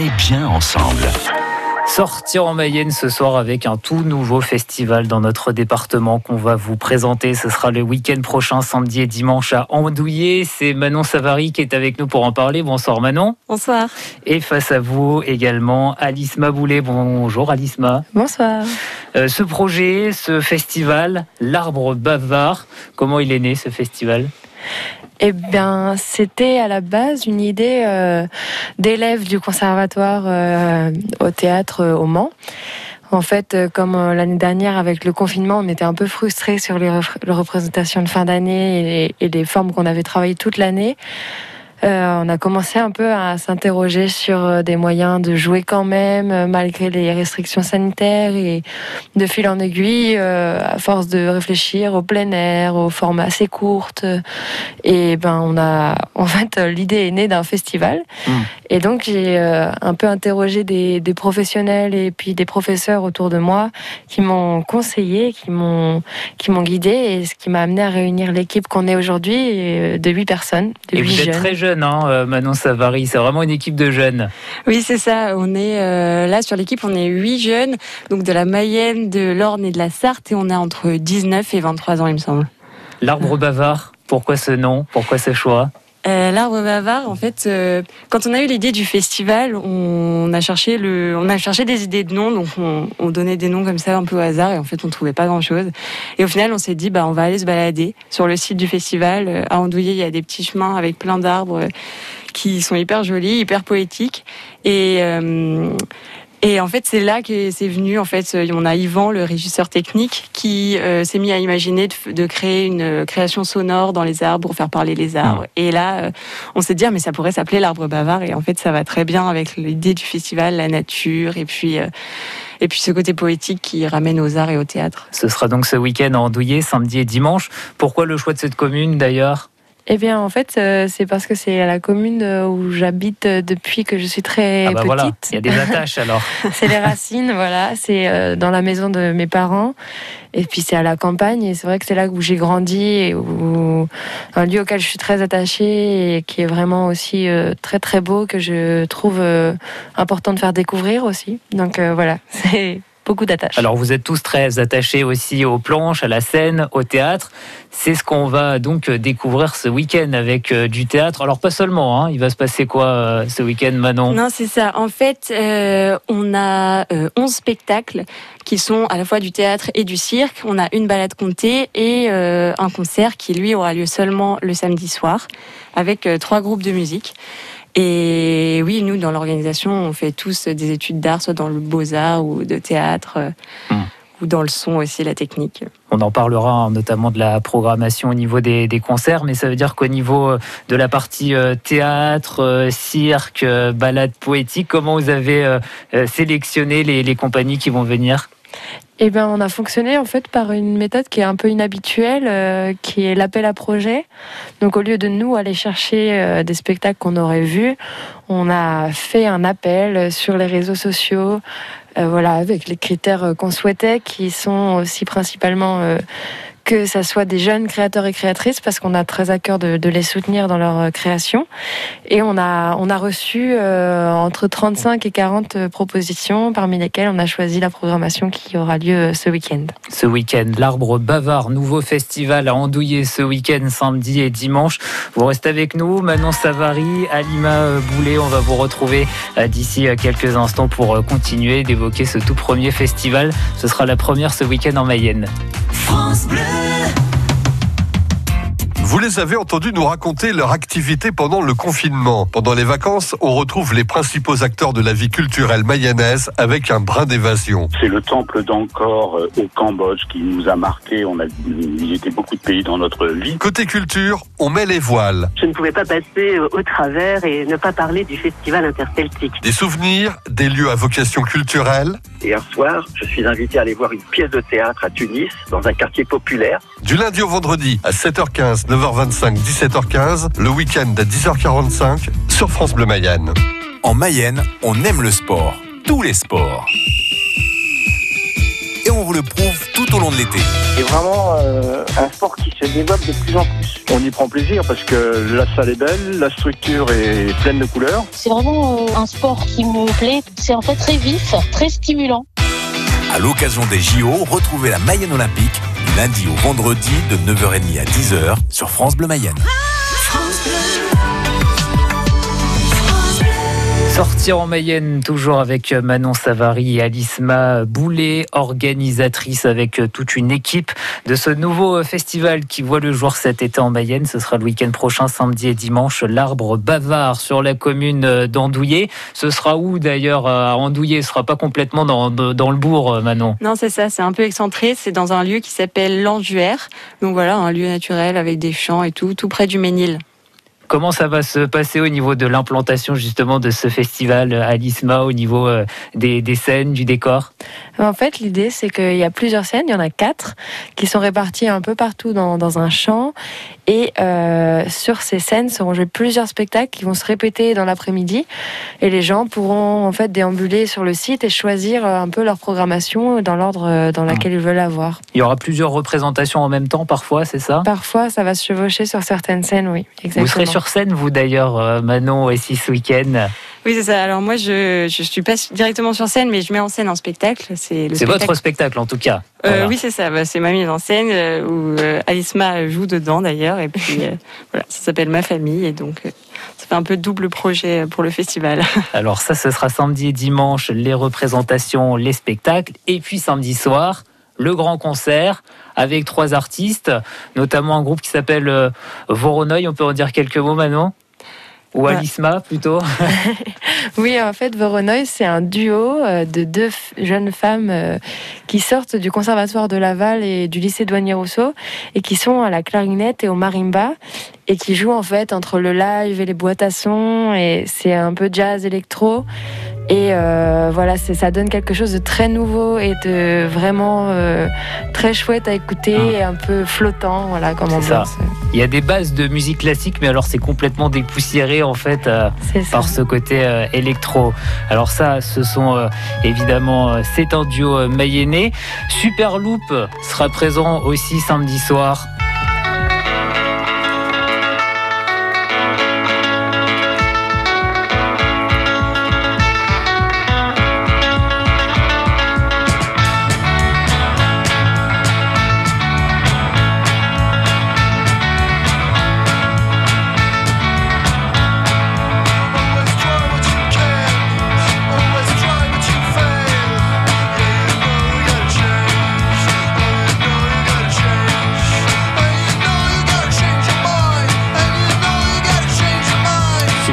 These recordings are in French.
est bien ensemble. Sortir en Mayenne ce soir avec un tout nouveau festival dans notre département qu'on va vous présenter. Ce sera le week-end prochain, samedi et dimanche à Andouillé. C'est Manon Savary qui est avec nous pour en parler. Bonsoir Manon. Bonsoir. Et face à vous également Alice Maboulet. Bonjour Alice Ma. Bonsoir. Euh, ce projet, ce festival, l'arbre bavard, comment il est né ce festival? Eh bien, c'était à la base une idée euh, d'élèves du conservatoire euh, au théâtre euh, au Mans. En fait, comme l'année dernière avec le confinement, on était un peu frustrés sur les, représentations de fin d'année et, et les formes qu'on avait travaillées toute l'année. Euh, on a commencé un peu à s'interroger sur euh, des moyens de jouer quand même, euh, malgré les restrictions sanitaires. Et de fil en aiguille, à force de réfléchir au plein air, aux formes assez courtes, et ben on a, en fait, l'idée est née d'un festival. Mmh. Et donc j'ai un peu interrogé des, des, professionnels et puis des professeurs autour de moi qui m'ont conseillé, qui m'ont qui m'ont guidé, et ce qui m'a amené à réunir l'équipe qu'on est aujourd'hui de huit personnes, de et vous êtes très jeune hein, euh, Manon Savary. C'est vraiment une équipe de jeunes. Oui, c'est ça. On est euh, là sur l'équipe, on est huit jeunes, donc de la Mayenne, de l'Orne et de la Sarthe, et on est entre 19 et 23 ans, il me semble. L'arbre bavard, pourquoi ce nom? Pourquoi ce choix? Euh, l'arbre bavard, en fait, euh, quand on a eu l'idée du festival, on a cherché on a cherché des idées de noms, donc on, donnait des noms comme ça un peu au hasard, et en fait on trouvait pas grand chose. Et au final, on s'est dit, bah on va aller se balader sur le site du festival. Euh, à Andouillé, il y a des petits chemins avec plein d'arbres qui sont hyper jolis, hyper poétiques, et et en fait, c'est là que c'est venu. En fait, on a Yvan, le régisseur technique, qui euh, s'est mis à imaginer de, créer une création sonore dans les arbres pour faire parler les arbres. Ah. Et là, euh, on s'est dit, ah, mais ça pourrait s'appeler l'arbre bavard. Et en fait, ça va très bien avec l'idée du festival, la nature, et puis. Euh, et puis ce côté poétique qui ramène aux arts et au théâtre. Ce sera donc ce week-end en Andouillé, samedi et dimanche. Pourquoi le choix de cette commune d'ailleurs? Eh bien, en fait, euh, c'est parce que c'est à la commune euh, où j'habite euh, depuis que je suis très ah bah petite. Voilà. Il y a des attaches alors. c'est les racines, voilà. C'est dans la maison de mes parents. Et puis c'est à la campagne. Et c'est vrai que c'est là où j'ai grandi et où un lieu auquel je suis très attachée et qui est vraiment aussi très très beau que je trouve important de faire découvrir aussi. Donc voilà, c'est beaucoup d'attaches. Alors vous êtes tous très attachés aussi aux planches, à la scène, au théâtre. C'est ce qu'on va donc découvrir ce week-end avec euh, du théâtre. Alors pas seulement, hein. il va se passer quoi euh, ce week-end Manon? Non c'est ça. En fait euh, on a 11 spectacles qui sont à la fois du théâtre et du cirque. On a une balade comptée et un concert qui lui aura lieu seulement le samedi soir avec trois groupes de musique. Et oui, nous, dans l'organisation, on fait tous des études d'art, soit dans le beaux-arts ou de théâtre, euh, hmm. ou dans le son aussi, la technique. On en parlera hein, notamment de la programmation au niveau des, concerts, mais ça veut dire qu'au niveau euh, de la partie euh, théâtre, cirque, balade poétique, comment vous avez sélectionné les compagnies qui vont venir? Eh bien, on a fonctionné en fait par une méthode qui est un peu inhabituelle, euh, qui est l'appel à projet. Donc, au lieu de nous aller chercher euh, des spectacles qu'on aurait vus, on a fait un appel sur les réseaux sociaux, euh, voilà, avec les critères qu'on souhaitait, qui sont aussi principalement que ça soit des jeunes créateurs et créatrices, parce qu'on a très à cœur de, les soutenir dans leur euh, création. Et on a, on a reçu euh, entre 35 et 40 euh, propositions, parmi lesquelles on a choisi la programmation qui aura lieu ce week-end. Ce week-end, l'Arbre Bavard, nouveau festival à Andouillé ce week-end, samedi et dimanche. Vous restez avec nous, Manon Savary, Alima Boulet. On va vous retrouver d'ici quelques instants pour continuer d'évoquer ce tout premier festival. Ce sera la première ce week-end en Mayenne. France Bleu. Vous les avez entendus nous raconter leur activité pendant le confinement. Pendant les vacances, on retrouve les principaux acteurs de la vie culturelle mayonnaise avec un brin d'évasion. C'est le temple d'Angkor euh, au Cambodge qui nous a marqué. On a visité beaucoup de pays dans notre vie. Côté culture, on met les voiles. Je ne pouvais pas passer euh, au travers et ne pas parler du festival interceltique. Des souvenirs, des lieux à vocation culturelle. Hier soir, je suis invité à aller voir une pièce de théâtre à Tunis, dans un quartier populaire. Du lundi au vendredi à 7h15, 9h25, 17h15, le week-end à 10h45 sur France Bleu Mayenne. En Mayenne, on aime le sport, tous les sports vous le prouve tout au long de l'été. C'est vraiment euh, un sport qui se développe de plus en plus. On y prend plaisir parce que la salle est belle, la structure est pleine de couleurs. C'est vraiment euh, un sport qui me plaît. C'est en fait très vif, très stimulant. À l'occasion des JO, retrouvez la Mayenne Olympique du lundi au vendredi de 9h30 à 10h sur France Bleu Mayenne. Sortir en Mayenne, toujours avec Manon Savary et Alisma Boulet, organisatrice avec toute une équipe de ce nouveau festival qui voit le jour cet été en Mayenne. Ce sera le week-end prochain, samedi et dimanche, l'arbre bavard sur la commune d'Andouillé. Ce sera où d'ailleurs à Andouillé? Ce sera pas complètement dans, le bourg, Manon? Non, c'est ça, c'est un peu excentré. C'est dans un lieu qui s'appelle l'Anjuère. Donc voilà, un lieu naturel avec des champs et tout, tout près du Ménil. Comment ça va se passer au niveau de l'implantation justement de ce festival à l'ISMA, au niveau euh, des, des scènes, du décor? En fait, l'idée, c'est qu'il y a plusieurs scènes, il y en a quatre, qui sont réparties un peu partout dans, dans un champ. Et euh, sur ces scènes seront joués plusieurs spectacles qui vont se répéter dans l'après-midi. Et les gens pourront en fait déambuler sur le site et choisir euh, un peu leur programmation dans l'ordre dans lequel ils veulent avoir. Il y aura plusieurs représentations en même temps parfois, c'est ça? Parfois, ça va se chevaucher sur certaines scènes, oui. Exactement. Vous serez sur scène, vous d'ailleurs, Manon, ici ce week-end oui, c'est ça. Alors moi, je ne suis pas directement sur scène, mais je mets en scène un spectacle. C'est votre spectacle, en tout cas. Euh, voilà. Oui, c'est ça. Bah, c'est ma mise en scène euh, où euh, Alisma joue dedans, d'ailleurs. Et puis, voilà, ça s'appelle Ma Famille. Et donc, ça fait un peu double projet pour le festival. Alors ça, ce sera samedi et dimanche, les représentations, les spectacles. Et puis samedi soir, le grand concert avec trois artistes, notamment un groupe qui s'appelle Voronoi. On peut en dire quelques mots, Manon? Ou Alisma plutôt? Oui, en fait, Voronoi, c'est un duo de deux jeunes femmes qui sortent du conservatoire de Laval et du lycée Douanier Rousseau et qui sont à la clarinette et au marimba et qui jouent en fait entre le live et les boîtes à son et c'est un peu jazz électro et euh, voilà ça donne quelque chose de très nouveau et de vraiment euh, très chouette à écouter et un peu flottant voilà comme ambiance. Il y a des bases de musique classique mais alors c'est complètement dépoussiéré en fait euh, par ce côté électro. Alors ça ce sont évidemment c'est un duo mayennais. Superloop sera présent aussi samedi soir.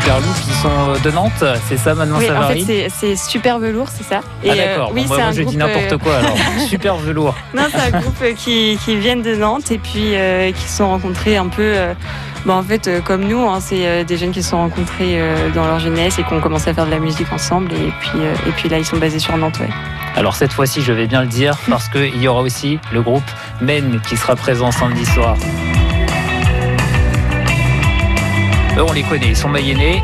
De Nantes, c'est ça Manon oui, Savary En fait, c'est Super Velours, c'est ça. Et ah d'accord, euh, oui, bon, bah, moi je dis n'importe quoi alors. Super Velours. Non, c'est un groupe qui, qui, viennent de Nantes et puis euh, qui se sont rencontrés un peu. Euh, bah, en fait, comme nous, hein, c'est des jeunes qui se sont rencontrés dans leur jeunesse et qui ont commencé à faire de la musique ensemble. Et puis, et puis là, ils sont basés sur Nantes. Ouais. Alors cette fois-ci, je vais bien le dire parce qu'il y aura aussi le groupe Men qui sera présent samedi soir. On les connaît, ils sont mayennais.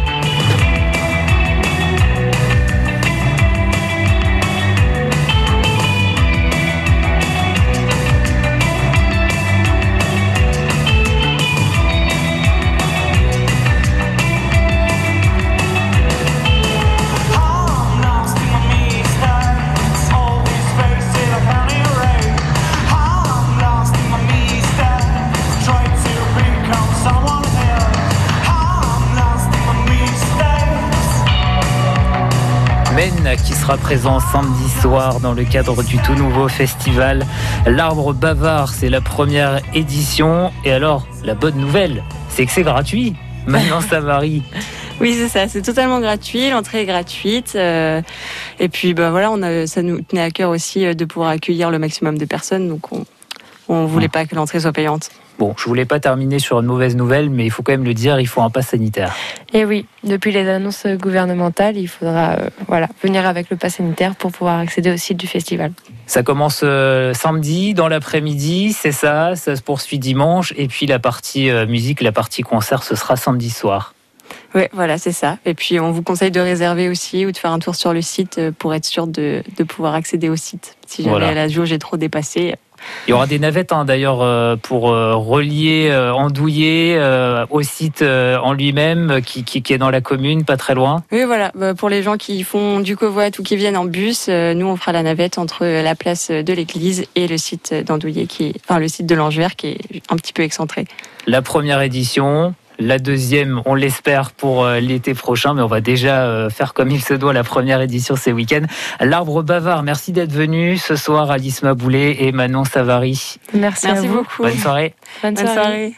Sera présent samedi soir dans le cadre du tout nouveau festival L'Arbre Bavard. C'est la première édition. Et alors, la bonne nouvelle, c'est que c'est gratuit. Maintenant, ça varie. Oui, c'est ça, c'est totalement gratuit, l'entrée est gratuite. Euh, et puis, bah, voilà, on a, ça nous tenait à cœur aussi euh, de pouvoir accueillir le maximum de personnes. Donc, on ne voulait pas que l'entrée soit payante. Bon, je voulais pas terminer sur une mauvaise nouvelle, mais il faut quand même le dire, il faut un pass sanitaire. Et oui, depuis les annonces gouvernementales, il faudra euh, voilà, venir avec le pass sanitaire pour pouvoir accéder au site du festival. Ça commence euh, samedi dans l'après-midi, c'est ça, ça se poursuit dimanche, et puis la partie euh, musique, la partie concert, ce sera samedi soir. Ouais, voilà, c'est ça. Et puis on vous conseille de réserver aussi ou de faire un tour sur le site pour être sûr de, de pouvoir accéder au site. Si jamais Voilà. la jauge est trop dépassée. Il y aura des navettes hein, d'ailleurs euh, pour euh, relier euh, Andouillé au site en lui-même qui, qui, qui est dans la commune, pas très loin. Oui, voilà. Bah, pour les gens qui font du covoit ou qui viennent en bus, nous on fera la navette entre la place de l'église et le site d'Andouillé, qui est, enfin le site de l'Angever, qui est un petit peu excentré. La première édition. La deuxième, on l'espère pour euh, l'été prochain, mais on va déjà euh, faire comme il se doit la première édition ces week-ends. L'arbre bavard, merci d'être venu ce soir, Alice Maboulet et Manon Savary. Merci, Merci à vous. beaucoup. Bonne soirée. Bonne soirée.